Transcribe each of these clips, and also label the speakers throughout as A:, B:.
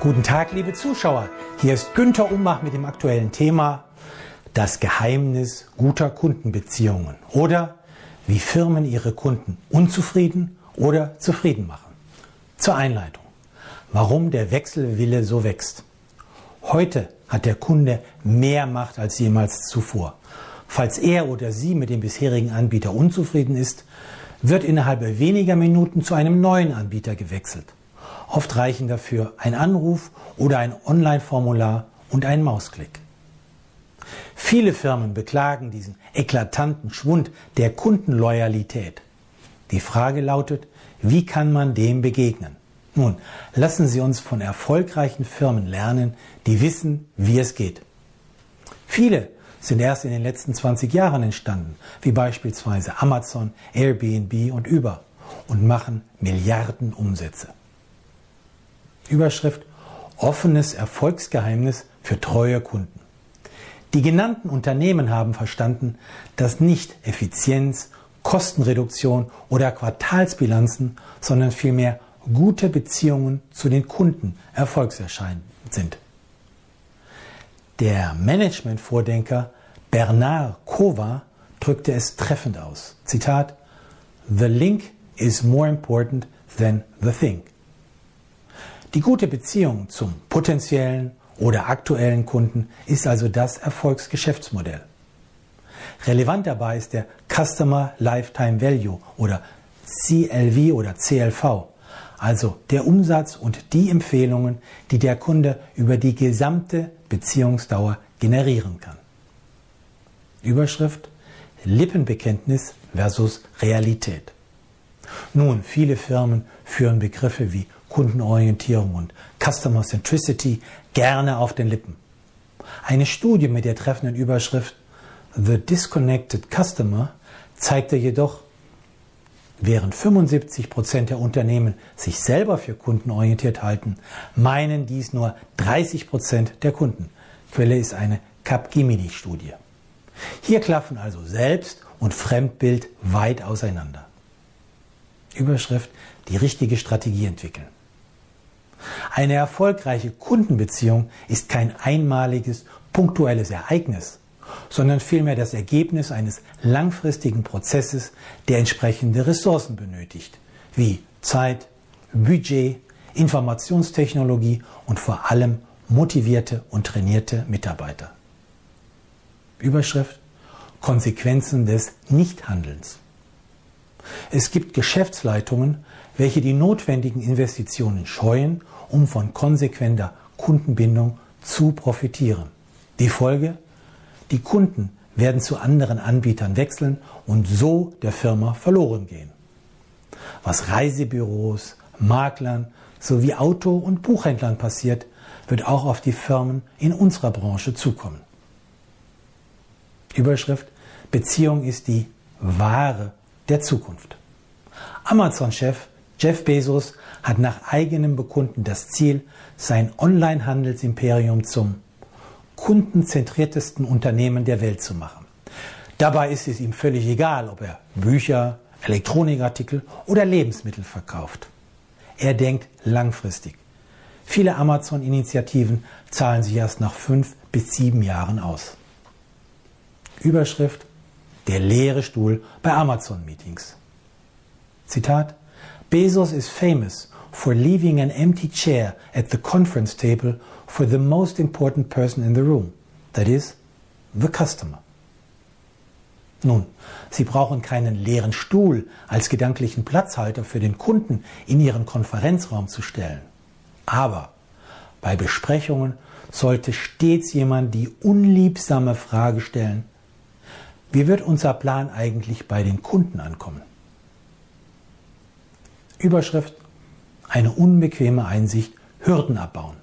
A: Guten Tag, liebe Zuschauer. Hier ist Günther Umbach mit dem aktuellen Thema Das Geheimnis guter Kundenbeziehungen oder wie Firmen ihre Kunden unzufrieden oder zufrieden machen. Zur Einleitung. Warum der Wechselwille so wächst. Heute hat der Kunde mehr Macht als jemals zuvor. Falls er oder sie mit dem bisherigen Anbieter unzufrieden ist, wird innerhalb weniger Minuten zu einem neuen Anbieter gewechselt. Oft reichen dafür ein Anruf oder ein Online-Formular und ein Mausklick. Viele Firmen beklagen diesen eklatanten Schwund der Kundenloyalität. Die Frage lautet, wie kann man dem begegnen? Nun, lassen Sie uns von erfolgreichen Firmen lernen, die wissen, wie es geht. Viele sind erst in den letzten 20 Jahren entstanden, wie beispielsweise Amazon, Airbnb und Uber und machen Milliarden Umsätze. Überschrift Offenes Erfolgsgeheimnis für treue Kunden. Die genannten Unternehmen haben verstanden, dass nicht Effizienz, Kostenreduktion oder Quartalsbilanzen, sondern vielmehr gute Beziehungen zu den Kunden erfolgserscheinend sind. Der Management-Vordenker Bernard Kova drückte es treffend aus. Zitat: The link is more important than the thing. Die gute Beziehung zum potenziellen oder aktuellen Kunden ist also das Erfolgsgeschäftsmodell. Relevant dabei ist der Customer Lifetime Value oder CLV oder CLV, also der Umsatz und die Empfehlungen, die der Kunde über die gesamte Beziehungsdauer generieren kann. Überschrift Lippenbekenntnis versus Realität. Nun, viele Firmen führen Begriffe wie Kundenorientierung und Customer Centricity gerne auf den Lippen. Eine Studie mit der treffenden Überschrift The Disconnected Customer zeigte jedoch, während 75 Prozent der Unternehmen sich selber für kundenorientiert halten, meinen dies nur 30 Prozent der Kunden. Quelle ist eine Capgemini-Studie. Hier klaffen also Selbst- und Fremdbild weit auseinander. Überschrift, die richtige Strategie entwickeln. Eine erfolgreiche Kundenbeziehung ist kein einmaliges, punktuelles Ereignis, sondern vielmehr das Ergebnis eines langfristigen Prozesses, der entsprechende Ressourcen benötigt, wie Zeit, Budget, Informationstechnologie und vor allem motivierte und trainierte Mitarbeiter. Überschrift Konsequenzen des Nichthandelns. Es gibt Geschäftsleitungen, welche die notwendigen Investitionen scheuen, um von konsequenter Kundenbindung zu profitieren. Die Folge? Die Kunden werden zu anderen Anbietern wechseln und so der Firma verloren gehen. Was Reisebüros, Maklern sowie Auto- und Buchhändlern passiert, wird auch auf die Firmen in unserer Branche zukommen. Überschrift Beziehung ist die Ware der Zukunft. Amazon-Chef Jeff Bezos hat nach eigenem Bekunden das Ziel, sein Online-Handelsimperium zum kundenzentriertesten Unternehmen der Welt zu machen. Dabei ist es ihm völlig egal, ob er Bücher, Elektronikartikel oder Lebensmittel verkauft. Er denkt langfristig. Viele Amazon-Initiativen zahlen sich erst nach fünf bis sieben Jahren aus. Überschrift Der leere Stuhl bei Amazon-Meetings. Zitat Bezos is famous for leaving an empty chair at the conference table for the most important person in the room, that is, the customer. Nun, Sie brauchen keinen leeren Stuhl als gedanklichen Platzhalter für den Kunden in Ihren Konferenzraum zu stellen. Aber bei Besprechungen sollte stets jemand die unliebsame Frage stellen, wie wird unser Plan eigentlich bei den Kunden ankommen? Überschrift Eine unbequeme Einsicht Hürden abbauen.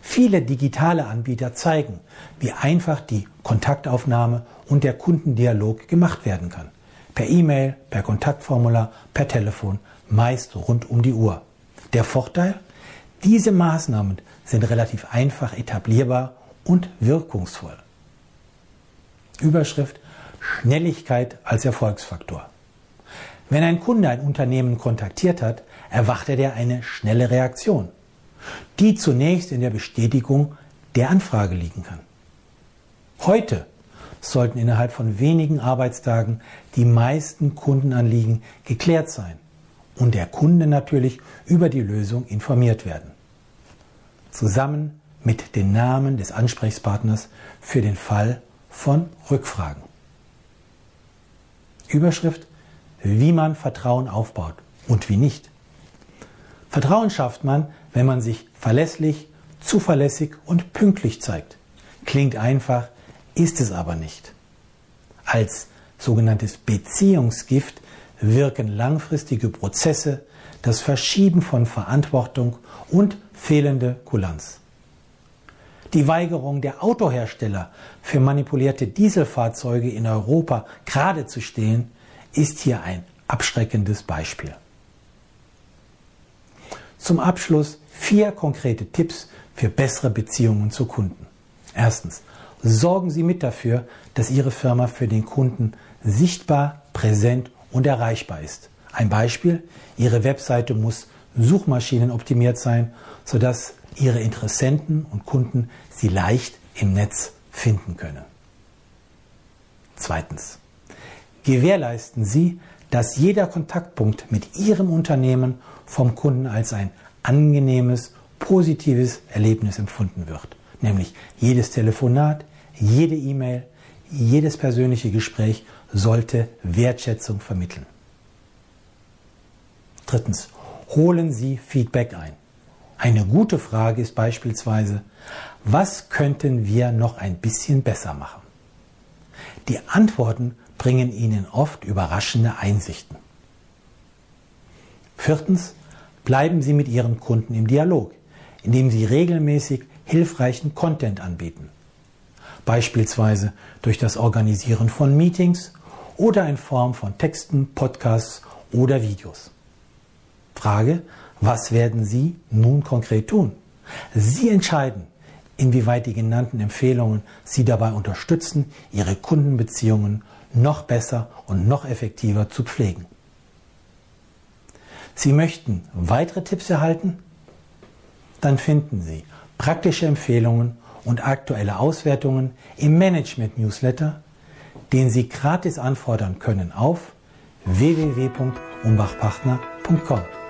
A: Viele digitale Anbieter zeigen, wie einfach die Kontaktaufnahme und der Kundendialog gemacht werden kann. Per E-Mail, per Kontaktformular, per Telefon, meist rund um die Uhr. Der Vorteil? Diese Maßnahmen sind relativ einfach etablierbar und wirkungsvoll. Überschrift Schnelligkeit als Erfolgsfaktor. Wenn ein Kunde ein Unternehmen kontaktiert hat, erwartet er eine schnelle Reaktion. die zunächst in der Bestätigung der Anfrage liegen kann. Heute sollten innerhalb von wenigen Arbeitstagen die meisten Kundenanliegen geklärt sein und der Kunde natürlich über die Lösung informiert werden. Zusammen mit den Namen des Ansprechpartners für den Fall von Rückfragen. Überschrift, wie man Vertrauen aufbaut und wie nicht. Vertrauen schafft man, wenn man sich verlässlich, zuverlässig und pünktlich zeigt. Klingt einfach, ist es aber nicht. Als sogenanntes Beziehungsgift wirken langfristige Prozesse, das Verschieben von Verantwortung und fehlende Kulanz. Die Weigerung der Autohersteller für manipulierte Dieselfahrzeuge in Europa gerade zu stehen, ist hier ein abschreckendes Beispiel. Zum Abschluss vier konkrete Tipps für bessere Beziehungen zu Kunden. Erstens, sorgen Sie mit dafür, dass Ihre Firma für den Kunden sichtbar, präsent und erreichbar ist. Ein Beispiel, Ihre Webseite muss suchmaschinenoptimiert sein, sodass Ihre Interessenten und Kunden Sie leicht im Netz finden können. Zweitens, gewährleisten Sie, dass jeder Kontaktpunkt mit Ihrem Unternehmen vom Kunden als ein angenehmes, positives Erlebnis empfunden wird. Nämlich jedes Telefonat, jede E-Mail, jedes persönliche Gespräch sollte Wertschätzung vermitteln. Drittens, holen Sie Feedback ein. Eine gute Frage ist beispielsweise, was könnten wir noch ein bisschen besser machen? Die Antworten bringen Ihnen oft überraschende Einsichten. Viertens, bleiben Sie mit Ihren Kunden im Dialog, indem Sie regelmäßig hilfreichen Content anbieten. Beispielsweise durch das Organisieren von Meetings oder in Form von Texten, Podcasts oder Videos. Frage, was werden Sie nun konkret tun? Sie entscheiden, inwieweit die genannten Empfehlungen Sie dabei unterstützen, Ihre Kundenbeziehungen noch besser und noch effektiver zu pflegen. Sie möchten weitere Tipps erhalten? Dann finden Sie praktische Empfehlungen und aktuelle Auswertungen im Management Newsletter, den Sie gratis anfordern können auf www.umbachpartner.com.